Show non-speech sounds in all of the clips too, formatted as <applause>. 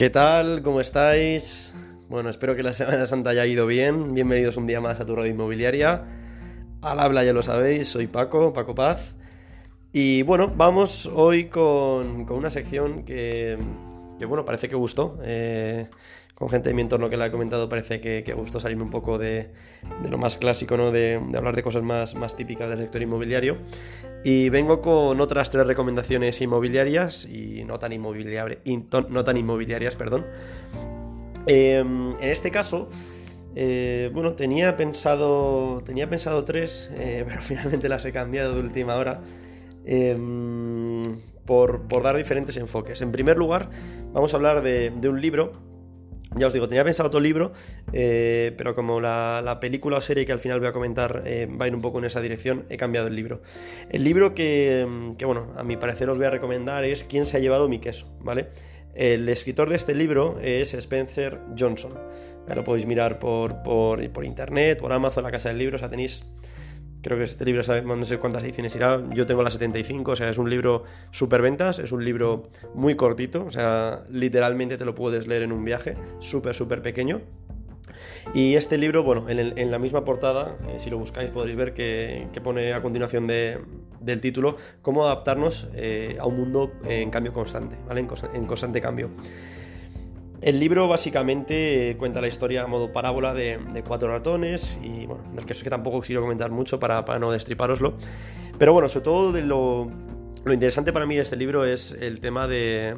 ¿Qué tal? ¿Cómo estáis? Bueno, espero que la Semana Santa haya ido bien. Bienvenidos un día más a tu radio inmobiliaria. Al habla ya lo sabéis, soy Paco, Paco Paz. Y bueno, vamos hoy con, con una sección que, que, bueno, parece que gustó. Eh, con gente de mi entorno que la he comentado, parece que, que gustó salirme un poco de, de lo más clásico, ¿no? De, hablar de cosas más, más típicas del sector inmobiliario. Y vengo con otras tres recomendaciones inmobiliarias y no tan, no tan inmobiliarias, perdón. Eh, en este caso, eh, bueno, tenía pensado, tenía pensado tres, eh, <laughs> pero finalmente las he cambiado de última hora. Em, por, por, dar diferentes enfoques. En primer lugar, vamos a hablar de, de un libro ya os digo, tenía pensado otro libro, eh, pero como la, la, película o serie que al final voy a comentar eh, va a ir un poco en esa dirección, he cambiado el libro. El libro que, que, bueno, a mi parecer os voy a recomendar es ¿Quién se ha llevado mi queso? ¿Vale? El escritor de este libro es Spencer Johnson. Ya lo podéis mirar por, por, por internet, por Amazon, la casa del libro, o sea, tenéis Creo que este libro, no sé cuántas ediciones irá, yo tengo la 75, o sea, es un libro super ventas, es un libro muy cortito, o sea, literalmente te lo puedes leer en un viaje, súper, súper pequeño. Y este libro, bueno, en, en la misma portada, eh, si lo buscáis podréis ver que, que pone a continuación de, del título cómo adaptarnos eh, a un mundo en cambio constante, ¿vale? En constante cambio. El libro básicamente cuenta la historia a modo parábola de, cuatro ratones y bueno, del que, que tampoco quiero comentar mucho para, no destriparoslo. Pero bueno, sobre todo lo, interesante para mí de este libro es el tema de,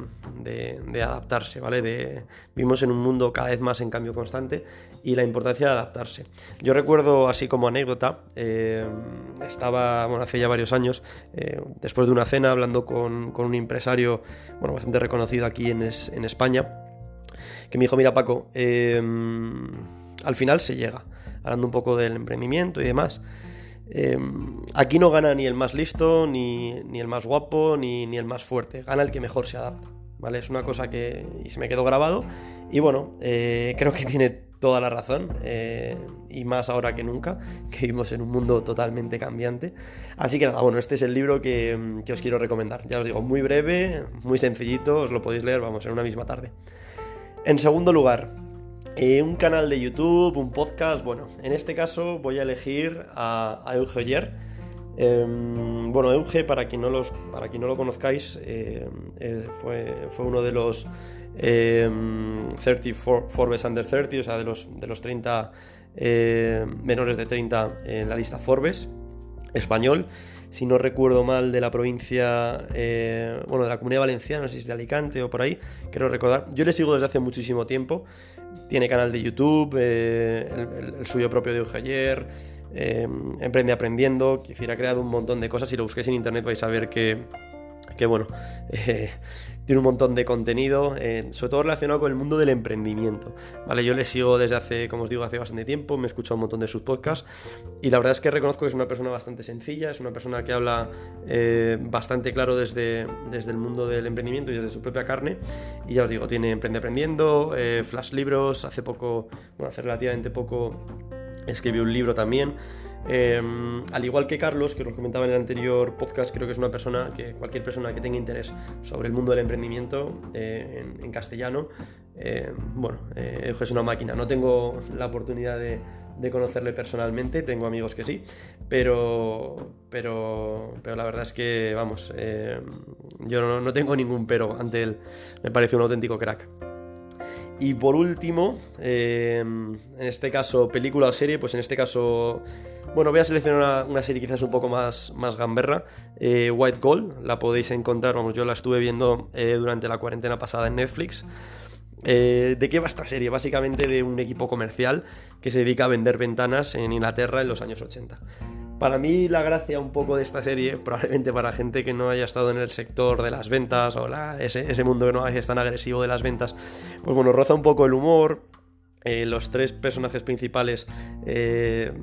adaptarse, ¿vale? Vivimos en un mundo cada vez más en cambio constante y la importancia de adaptarse. Yo recuerdo, así como anécdota, eh, estaba, hace ya varios años, eh, después de una cena, hablando con, un empresario, bueno, bastante reconocido aquí es, en España, que me dijo, mira Paco, eh, al final se llega, hablando un poco del emprendimiento y demás. Eh, aquí no gana ni el más listo, ni, ni el más guapo, ni, ni, el más fuerte, gana el que mejor se adapta. ¿Vale? Es una cosa que y se me quedó grabado y bueno, eh, creo que tiene toda la razón eh, y más ahora que nunca, <laughs> que vivimos en un mundo totalmente cambiante. Así que nada, bueno, este es el libro que, que os quiero recomendar. Ya os digo, muy breve, muy sencillito, os lo podéis leer, vamos, en una misma tarde. En segundo lugar, eh, un canal de YouTube, un podcast. Bueno, en este caso voy a elegir a, Euge Oyer. Eh, bueno, Euge, para quien no, para quien no lo conozcáis, eh, fue, fue, uno de los 30 Forbes Under 30, o sea, de los, de los 30 menores de 30 en la lista Forbes español si no recuerdo mal, de la provincia, eh, bueno, de la comunidad valenciana, no sé si es de Alicante o por ahí, quiero recordar. Yo le sigo desde hace muchísimo tiempo. Tiene canal de YouTube, eh, el, suyo propio de Eugeyer, eh, Emprende Aprendiendo, que ha creado un montón de cosas. Si lo busquéis en internet vais a ver que, que bueno, <laughs> eh, tiene un montón de contenido, eh, sobre todo relacionado con el mundo del emprendimiento. ¿vale? Yo le sigo desde hace, como os digo, hace bastante tiempo, me he escuchado un montón de sus podcasts y la verdad es que reconozco que es una persona bastante sencilla, es una persona que habla eh, bastante claro desde, desde el mundo del emprendimiento y desde su propia carne. Y ya os digo, tiene Emprende Aprendiendo, Flash Libros, hace poco, bueno, hace relativamente poco escribió un libro también. Eh, al igual que Carlos, que os comentaba en el anterior podcast, creo que es una persona que cualquier persona que tenga interés sobre el mundo del emprendimiento eh, en, castellano, eh, bueno, es una máquina. No tengo la oportunidad de, de, conocerle personalmente, tengo amigos que sí, pero, pero, pero la verdad es que, vamos, yo no, no tengo ningún pero ante él. Me parece un auténtico crack. Y por último, eh, en este caso, película o serie, pues en este caso, bueno, voy a seleccionar una, una serie quizás un poco más, más gamberra, eh, White Gold, la podéis encontrar, vamos, yo la estuve viendo eh, durante la cuarentena pasada en Netflix. Eh, ¿De qué va esta serie? Básicamente de un equipo comercial que se dedica a vender ventanas en Inglaterra en los años 80. Para mí la gracia un poco de esta serie, probablemente para gente que no haya estado en el sector de las ventas o la, ese, ese, mundo que no es tan agresivo de las ventas, pues bueno, roza un poco el humor. Eh, los tres personajes principales, eh,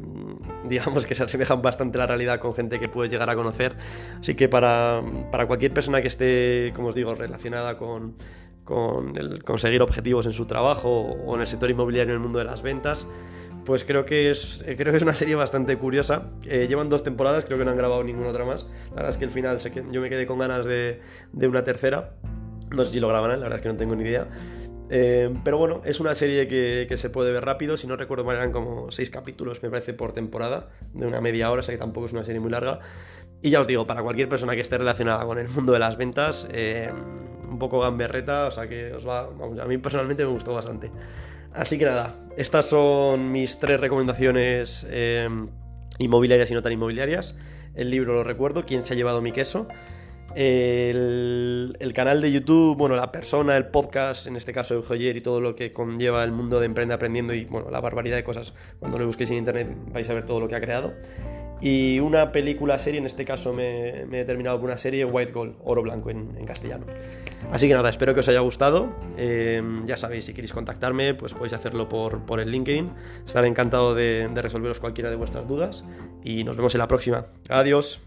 digamos que se asemejan bastante a la realidad con gente que puedes llegar a conocer. Así que para, para cualquier persona que esté, como os digo, relacionada con, con el conseguir objetivos en su trabajo o en el sector inmobiliario en el mundo de las ventas, pues creo que es, eh, creo que es una serie bastante curiosa. Eh, llevan dos temporadas, creo que no han grabado ninguna otra más. La verdad es que el final sé que yo me quedé con ganas de, de una tercera. No sé si lo graban, la verdad es que no tengo ni idea. Eh, pero bueno, es una serie que, que, se puede ver rápido. Si no recuerdo mal, eran como seis capítulos, me parece, por temporada, de una media hora, o sea que tampoco es una serie muy larga. Y ya os digo, para cualquier persona que esté relacionada con el mundo de las ventas, eh, un poco gamberreta, o sea que os va, vamos, a mí personalmente me gustó bastante. Así que nada, estas son mis tres recomendaciones eh, inmobiliarias y no tan inmobiliarias. El libro lo recuerdo, ¿Quién se ha llevado mi queso? El, canal de YouTube, bueno, la persona, el podcast, en este caso Joyer y todo lo que conlleva el mundo de Emprende Aprendiendo y bueno, la barbaridad de cosas. Cuando lo busquéis en internet vais a ver todo lo que ha creado. Y una película serie, en este caso me, he terminado con una serie White Gold, oro blanco en, castellano. Así que nada, espero que os haya gustado. Eh, ya sabéis, si queréis contactarme, pues podéis hacerlo por, por el LinkedIn. Estaré encantado de resolveros cualquiera de vuestras dudas. Y nos vemos en la próxima. Adiós.